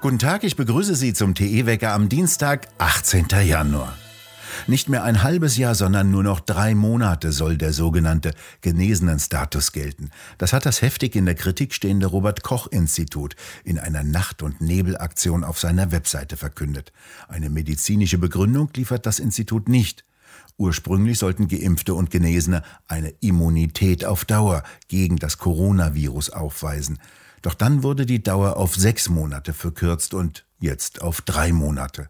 Guten Tag, ich begrüße Sie zum TE-Wecker am Dienstag, 18. Januar. Nicht mehr ein halbes Jahr, sondern nur noch drei Monate soll der sogenannte Genesenen-Status gelten. Das hat das heftig in der Kritik stehende Robert Koch-Institut in einer Nacht- und Nebelaktion auf seiner Webseite verkündet. Eine medizinische Begründung liefert das Institut nicht. Ursprünglich sollten Geimpfte und Genesene eine Immunität auf Dauer gegen das Coronavirus aufweisen. Doch dann wurde die Dauer auf sechs Monate verkürzt und jetzt auf drei Monate.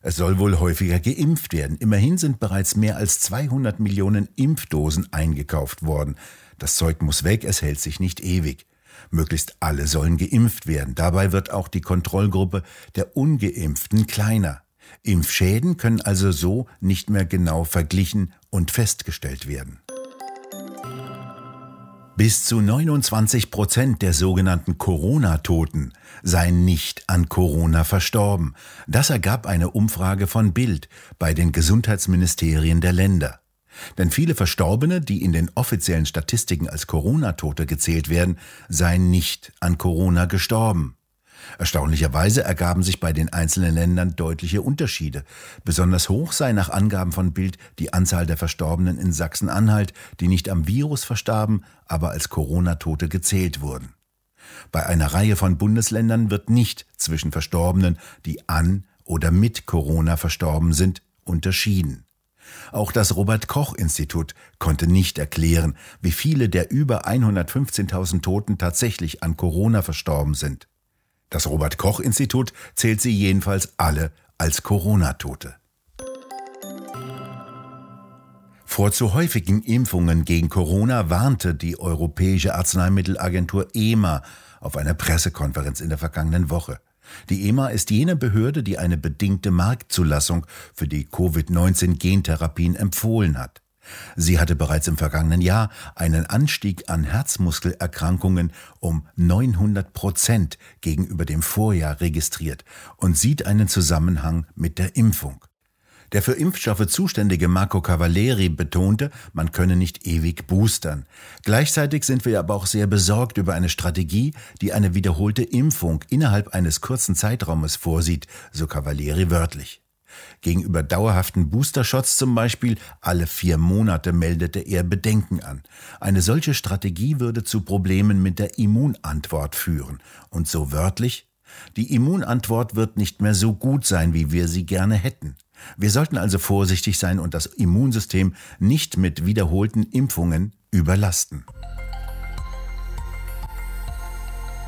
Es soll wohl häufiger geimpft werden. Immerhin sind bereits mehr als 200 Millionen Impfdosen eingekauft worden. Das Zeug muss weg, es hält sich nicht ewig. Möglichst alle sollen geimpft werden. Dabei wird auch die Kontrollgruppe der ungeimpften kleiner. Impfschäden können also so nicht mehr genau verglichen und festgestellt werden. Bis zu 29 Prozent der sogenannten Corona-Toten seien nicht an Corona verstorben. Das ergab eine Umfrage von Bild bei den Gesundheitsministerien der Länder. Denn viele Verstorbene, die in den offiziellen Statistiken als Corona-Tote gezählt werden, seien nicht an Corona gestorben. Erstaunlicherweise ergaben sich bei den einzelnen Ländern deutliche Unterschiede. Besonders hoch sei nach Angaben von Bild die Anzahl der Verstorbenen in Sachsen-Anhalt, die nicht am Virus verstarben, aber als Corona-Tote gezählt wurden. Bei einer Reihe von Bundesländern wird nicht zwischen Verstorbenen, die an oder mit Corona verstorben sind, unterschieden. Auch das Robert Koch Institut konnte nicht erklären, wie viele der über 115.000 Toten tatsächlich an Corona verstorben sind. Das Robert Koch Institut zählt sie jedenfalls alle als Corona-Tote. Vor zu häufigen Impfungen gegen Corona warnte die Europäische Arzneimittelagentur EMA auf einer Pressekonferenz in der vergangenen Woche. Die EMA ist jene Behörde, die eine bedingte Marktzulassung für die Covid-19-Gentherapien empfohlen hat. Sie hatte bereits im vergangenen Jahr einen Anstieg an Herzmuskelerkrankungen um 900 Prozent gegenüber dem Vorjahr registriert und sieht einen Zusammenhang mit der Impfung. Der für Impfstoffe zuständige Marco Cavalieri betonte, man könne nicht ewig boostern. Gleichzeitig sind wir aber auch sehr besorgt über eine Strategie, die eine wiederholte Impfung innerhalb eines kurzen Zeitraumes vorsieht, so Cavalieri wörtlich. Gegenüber dauerhaften Boostershots zum Beispiel alle vier Monate meldete er Bedenken an. Eine solche Strategie würde zu Problemen mit der Immunantwort führen. Und so wörtlich, die Immunantwort wird nicht mehr so gut sein, wie wir sie gerne hätten. Wir sollten also vorsichtig sein und das Immunsystem nicht mit wiederholten Impfungen überlasten.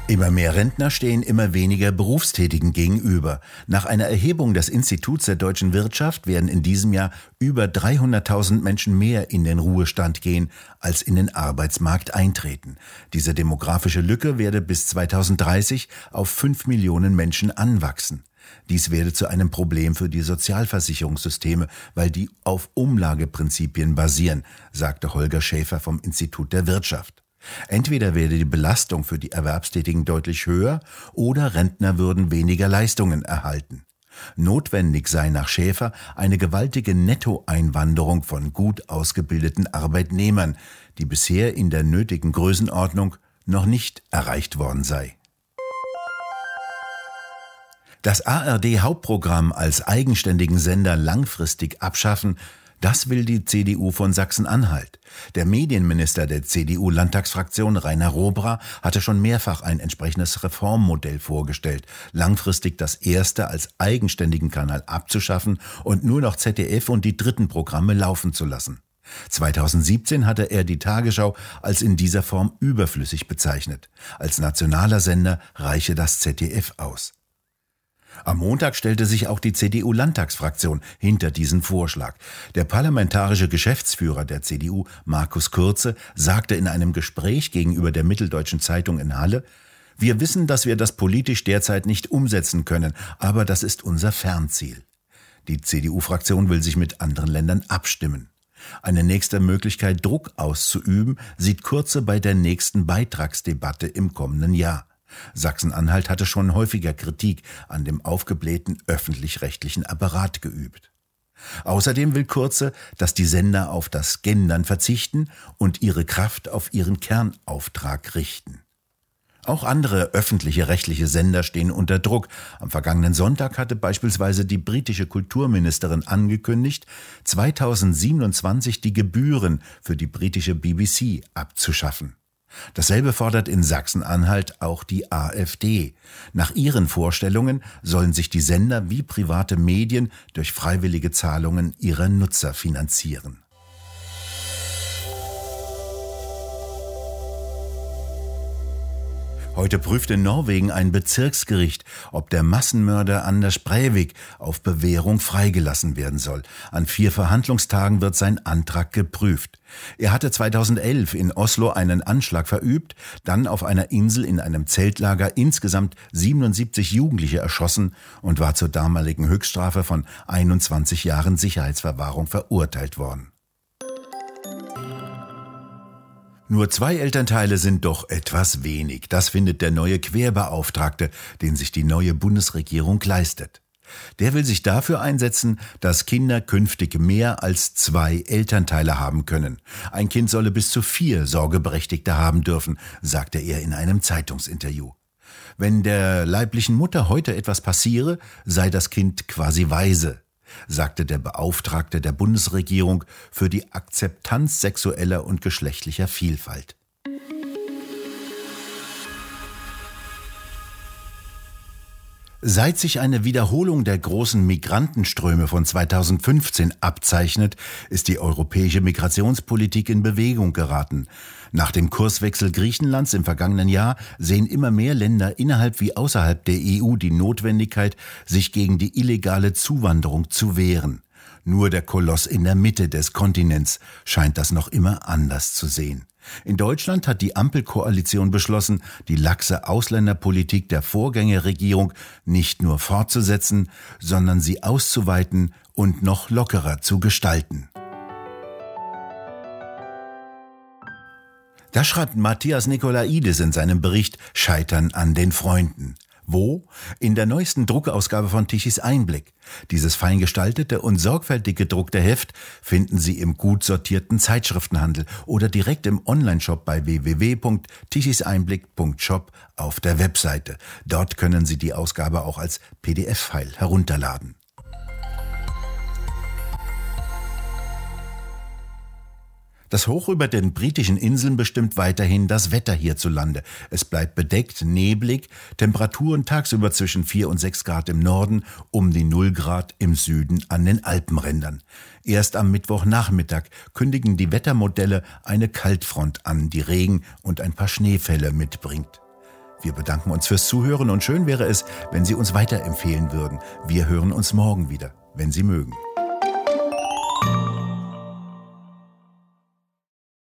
Immer mehr Rentner stehen immer weniger Berufstätigen gegenüber. Nach einer Erhebung des Instituts der deutschen Wirtschaft werden in diesem Jahr über 300.000 Menschen mehr in den Ruhestand gehen, als in den Arbeitsmarkt eintreten. Diese demografische Lücke werde bis 2030 auf 5 Millionen Menschen anwachsen. Dies werde zu einem Problem für die Sozialversicherungssysteme, weil die auf Umlageprinzipien basieren, sagte Holger Schäfer vom Institut der Wirtschaft. Entweder werde die Belastung für die Erwerbstätigen deutlich höher oder Rentner würden weniger Leistungen erhalten. Notwendig sei nach Schäfer eine gewaltige Nettoeinwanderung von gut ausgebildeten Arbeitnehmern, die bisher in der nötigen Größenordnung noch nicht erreicht worden sei. Das ARD Hauptprogramm als eigenständigen Sender langfristig abschaffen, das will die CDU von Sachsen-Anhalt. Der Medienminister der CDU-Landtagsfraktion Rainer Robra hatte schon mehrfach ein entsprechendes Reformmodell vorgestellt, langfristig das erste als eigenständigen Kanal abzuschaffen und nur noch ZDF und die dritten Programme laufen zu lassen. 2017 hatte er die Tagesschau als in dieser Form überflüssig bezeichnet. Als nationaler Sender reiche das ZDF aus. Am Montag stellte sich auch die CDU-Landtagsfraktion hinter diesen Vorschlag. Der parlamentarische Geschäftsführer der CDU, Markus Kurze, sagte in einem Gespräch gegenüber der Mitteldeutschen Zeitung in Halle, wir wissen, dass wir das politisch derzeit nicht umsetzen können, aber das ist unser Fernziel. Die CDU-Fraktion will sich mit anderen Ländern abstimmen. Eine nächste Möglichkeit, Druck auszuüben, sieht Kurze bei der nächsten Beitragsdebatte im kommenden Jahr. Sachsen-Anhalt hatte schon häufiger Kritik an dem aufgeblähten öffentlich-rechtlichen Apparat geübt. Außerdem will Kurze, dass die Sender auf das Gendern verzichten und ihre Kraft auf ihren Kernauftrag richten. Auch andere öffentliche rechtliche Sender stehen unter Druck. Am vergangenen Sonntag hatte beispielsweise die britische Kulturministerin angekündigt, 2027 die Gebühren für die britische BBC abzuschaffen. Dasselbe fordert in Sachsen-Anhalt auch die AfD. Nach ihren Vorstellungen sollen sich die Sender wie private Medien durch freiwillige Zahlungen ihrer Nutzer finanzieren. Heute prüft in Norwegen ein Bezirksgericht, ob der Massenmörder Anders Breivik auf Bewährung freigelassen werden soll. An vier Verhandlungstagen wird sein Antrag geprüft. Er hatte 2011 in Oslo einen Anschlag verübt, dann auf einer Insel in einem Zeltlager insgesamt 77 Jugendliche erschossen und war zur damaligen Höchststrafe von 21 Jahren Sicherheitsverwahrung verurteilt worden. Nur zwei Elternteile sind doch etwas wenig. Das findet der neue Querbeauftragte, den sich die neue Bundesregierung leistet. Der will sich dafür einsetzen, dass Kinder künftig mehr als zwei Elternteile haben können. Ein Kind solle bis zu vier Sorgeberechtigte haben dürfen, sagte er in einem Zeitungsinterview. Wenn der leiblichen Mutter heute etwas passiere, sei das Kind quasi weise sagte der Beauftragte der Bundesregierung für die Akzeptanz sexueller und geschlechtlicher Vielfalt. Seit sich eine Wiederholung der großen Migrantenströme von 2015 abzeichnet, ist die europäische Migrationspolitik in Bewegung geraten. Nach dem Kurswechsel Griechenlands im vergangenen Jahr sehen immer mehr Länder innerhalb wie außerhalb der EU die Notwendigkeit, sich gegen die illegale Zuwanderung zu wehren. Nur der Koloss in der Mitte des Kontinents scheint das noch immer anders zu sehen. In Deutschland hat die Ampelkoalition beschlossen, die laxe Ausländerpolitik der Vorgängerregierung nicht nur fortzusetzen, sondern sie auszuweiten und noch lockerer zu gestalten. Das schreibt Matthias Nikolaidis in seinem Bericht Scheitern an den Freunden. Wo? In der neuesten Druckausgabe von Tichys Einblick. Dieses fein gestaltete und sorgfältig gedruckte Heft finden Sie im gut sortierten Zeitschriftenhandel oder direkt im Onlineshop bei www.tichiseinblick.shop auf der Webseite. Dort können Sie die Ausgabe auch als PDF-File herunterladen. Das Hoch über den britischen Inseln bestimmt weiterhin das Wetter hierzulande. Es bleibt bedeckt, neblig, Temperaturen tagsüber zwischen 4 und 6 Grad im Norden, um die 0 Grad im Süden an den Alpenrändern. Erst am Mittwochnachmittag kündigen die Wettermodelle eine Kaltfront an, die Regen und ein paar Schneefälle mitbringt. Wir bedanken uns fürs Zuhören und schön wäre es, wenn Sie uns weiterempfehlen würden. Wir hören uns morgen wieder, wenn Sie mögen.